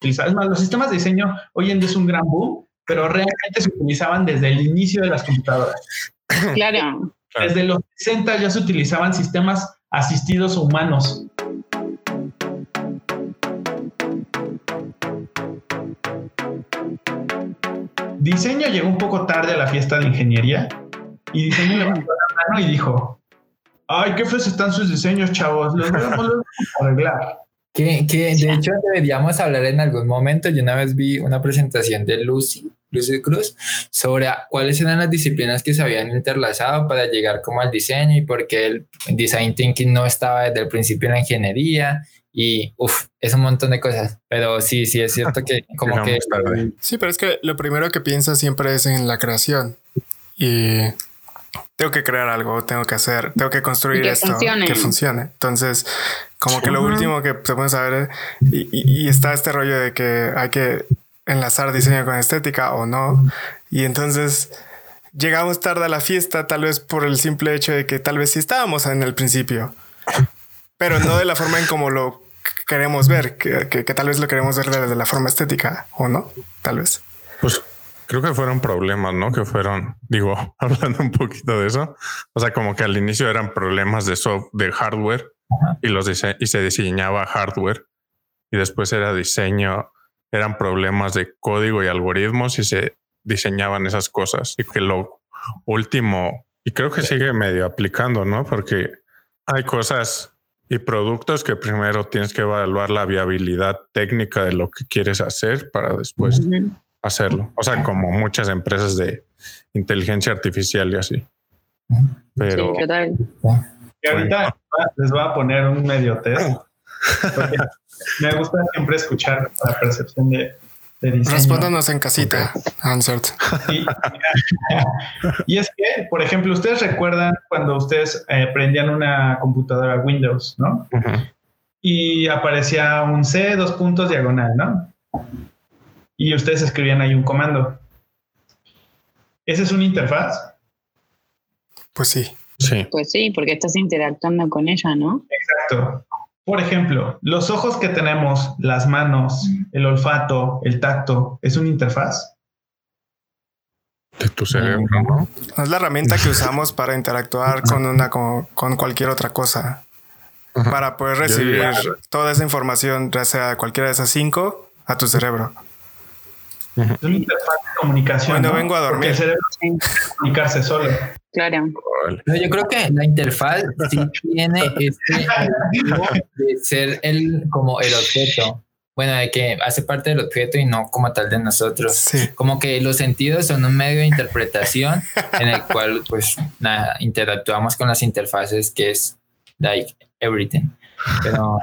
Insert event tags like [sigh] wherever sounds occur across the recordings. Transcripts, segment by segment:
utilizaban. Es más, los sistemas de diseño hoy en día es un gran boom, pero realmente se utilizaban desde el inicio de las computadoras. [coughs] Claro. Desde los 60 ya se utilizaban sistemas asistidos humanos. Diseño llegó un poco tarde a la fiesta de ingeniería y diseño levantó la mano y dijo, ay, qué feos están sus diseños, chavos, los vamos a arreglar. Que, que de hecho deberíamos hablar en algún momento. Yo una vez vi una presentación de Lucy, Lucy Cruz, sobre cuáles eran las disciplinas que se habían interlazado para llegar como al diseño y por qué el design thinking no estaba desde el principio en la ingeniería y uff, es un montón de cosas. Pero sí, sí es cierto que [laughs] como que... Sí, pero es que lo primero que piensas siempre es en la creación y tengo que crear algo, tengo que hacer, tengo que construir esto que funcione. Entonces, como que lo último que se puede saber y, y, está este rollo de que hay que enlazar diseño con estética o no. Y entonces llegamos tarde a la fiesta, tal vez por el simple hecho de que tal vez sí estábamos en el principio, pero no de la forma en como lo queremos ver, que, que, que tal vez lo queremos ver desde la forma estética o no, tal vez. Pues creo que fueron problemas, ¿no? Que fueron, digo, [laughs] hablando un poquito de eso, o sea, como que al inicio eran problemas de software, de hardware y los y se diseñaba hardware y después era diseño, eran problemas de código y algoritmos y se diseñaban esas cosas y que lo último y creo que sigue medio aplicando, ¿no? Porque hay cosas y productos que primero tienes que evaluar la viabilidad técnica de lo que quieres hacer para después hacerlo. O sea, como muchas empresas de inteligencia artificial y así. Pero y ahorita les voy a poner un medio test. [laughs] me gusta siempre escuchar la percepción de, de diseño. Respóndanos en casita, Ansert. Y, es que, por ejemplo, ustedes recuerdan cuando ustedes eh, prendían una computadora Windows, ¿no? Y aparecía un C, dos puntos diagonal, ¿no? Y ustedes escribían ahí un comando. ¿Esa es una interfaz? Pues sí. Sí. Pues sí, porque estás interactuando con ella, ¿no? Exacto. Por ejemplo, los ojos que tenemos, las manos, el olfato, el tacto, ¿es una interfaz? De tu cerebro, ¿no? Es la herramienta que [laughs] usamos para interactuar con una con, cualquier otra cosa. Para poder recibir toda esa información, ya sea cualquiera de esas cinco, a tu cerebro. Es una interfaz de comunicación. Cuando vengo a dormir. Porque el cerebro tiene que comunicarse solo. Claro. No, yo creo que la interfaz sí tiene este de ser el como el objeto. Bueno, de que hace parte del objeto y no como tal de nosotros. Sí. Como que los sentidos son un medio de interpretación en el cual, pues, nada, interactuamos con las interfaces que es like everything. Pero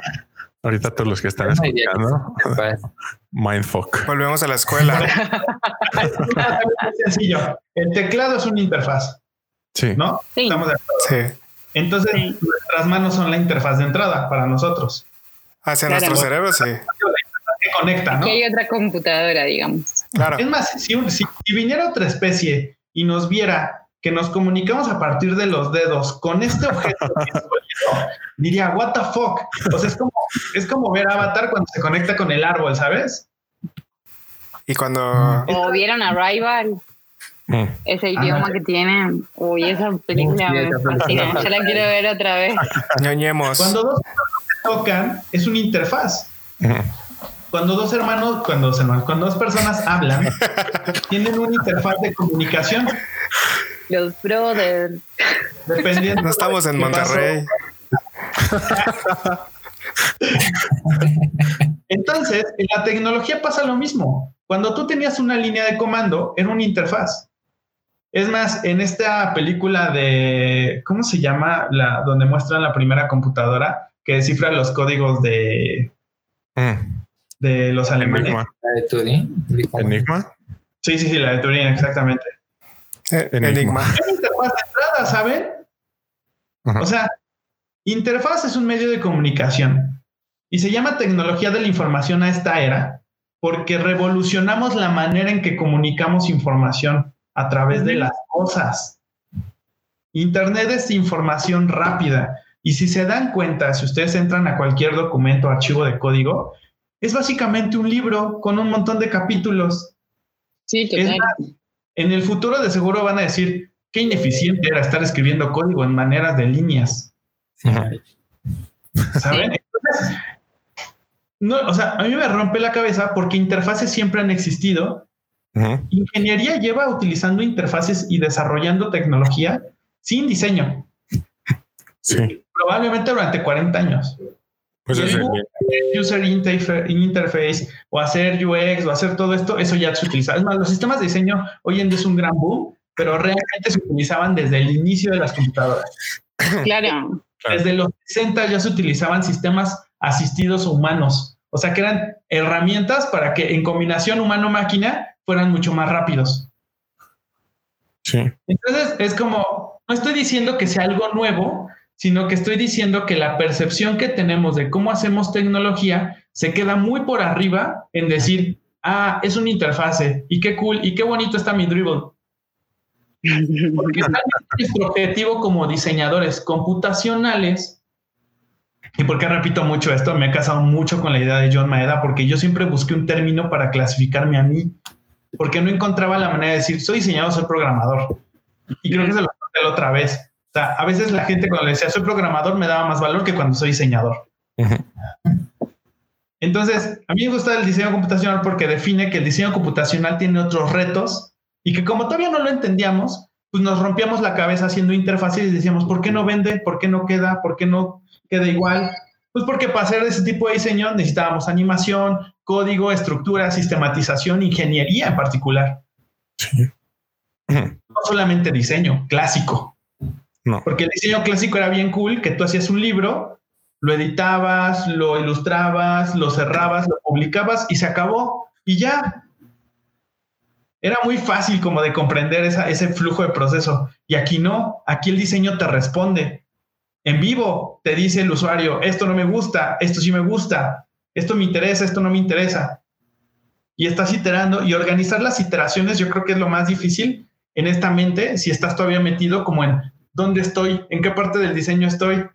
ahorita todos los que están escuchando, [laughs] mindfuck. Volvemos a la escuela. [laughs] es sencillo. El teclado es una interfaz. Sí. ¿No? Sí. Estamos de acuerdo. Sí. Entonces, Sí. nuestras manos son la interfaz de entrada para nosotros. Hacia Claro. nuestro cerebro, sí. Que conecta, ¿no? Que hay otra computadora, digamos. Claro. Es más, si, un- si- si viniera otra especie y nos viera que nos comunicamos a partir de los dedos con este objeto, diría, what the fuck? O sea, es como, es como ver Avatar cuando se conecta con el árbol, ¿sabes? Y cuando O vieron Arrival, Mm. ese idioma que tiene. Uy, esa película me fascina. Yo la quiero ver otra vez. ñoñemos. Cuando dos personas se tocan, es una interfaz. Mm. Cuando dos hermanos, cuando, dos hermanos, cuando dos personas hablan, tienen una interfaz de comunicación. Los brothers. Dependiendo. No estamos en. Monterrey. Entonces, en la tecnología pasa lo mismo. Cuando tú tenías una línea de comando, era una interfaz. Es más, en esta película de, ¿cómo se llama? La, donde muestran la primera computadora que descifra los códigos de, Mm. de los alemanes. Enigma. la de Turing. Enigma. Sí, sí, sí, la de Turing, exactamente. Eh, Enigma. Enigma. Es una interfaz de entrada, ¿saben? Ajá. O sea, interfaz es un medio de comunicación y se llama tecnología de la información a esta era porque revolucionamos la manera en que comunicamos información a través de las cosas. Internet es información rápida y si se dan cuenta, si ustedes entran a cualquier documento o archivo de código, es básicamente un libro con un montón de capítulos. Sí, total. En el futuro de seguro van a decir qué ineficiente era estar escribiendo código en maneras de líneas. ¿Saben? no, o sea, a mí me rompe la cabeza porque interfaces siempre han existido. Ingeniería lleva utilizando interfaces y desarrollando tecnología sin diseño. Sí. Probablemente durante 40 años. Pues es user interface o hacer UX o hacer todo esto, eso ya se utiliza. Es más, los sistemas de diseño hoy en día es un gran boom, pero realmente se utilizaban desde el inicio de las computadoras. Claro. Desde los 60 ya se utilizaban sistemas asistidos humanos, o sea que eran herramientas para que en combinación humano-máquina fueran mucho más rápidos. Sí. Entonces es como, no estoy diciendo que sea algo nuevo, sino que estoy diciendo que la percepción que tenemos de cómo hacemos tecnología se queda muy por arriba en decir, ah, es una interfase y qué cool y qué bonito está mi dribble. Porque nuestro objetivo como diseñadores computacionales, y porque repito mucho esto, me he casado mucho con la idea de John Maeda, porque yo siempre busqué un término para clasificarme a mí, porque no encontraba la manera de decir, soy diseñador, soy programador. Y creo que se lo conté la otra vez a veces la gente cuando le decía soy programador me daba más valor que cuando soy diseñador. Entonces, a mí me gusta el diseño computacional porque define que el diseño computacional tiene otros retos y que como todavía no lo entendíamos, pues nos rompíamos la cabeza haciendo interfaces y decíamos, ¿por qué no vende? ¿Por qué no queda? ¿Por qué no queda igual? Pues porque para hacer ese tipo de diseño necesitábamos animación, código, estructura, sistematización, ingeniería en particular. No solamente diseño clásico. Porque el diseño clásico era bien cool, que tú hacías un libro, lo editabas, lo ilustrabas, lo cerrabas, lo publicabas y se acabó. Y ya. Era muy fácil como de comprender ese flujo de proceso. Y aquí no, aquí el diseño te responde. En vivo te dice el usuario, esto no me gusta, esto sí me gusta, esto me interesa, esto no me interesa. Y estás iterando y organizar las iteraciones yo creo que es lo más difícil en esta mente si estás todavía metido como en dónde estoy, en qué parte del diseño estoy,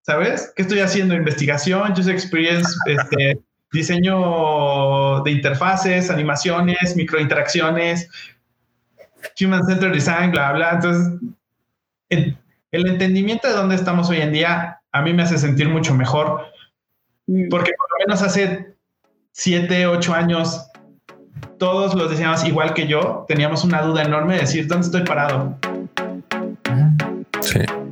¿sabes? ¿Qué estoy haciendo? Investigación, user experience, [laughs] este, diseño de interfaces, animaciones, microinteracciones, human centered design, bla, bla. Entonces, el, entendimiento de dónde estamos hoy en día a mí me hace sentir mucho mejor, mm. porque por lo menos hace siete, ocho años, todos los diseñadores igual que yo teníamos una duda enorme de decir, ¿dónde estoy parado? Sí.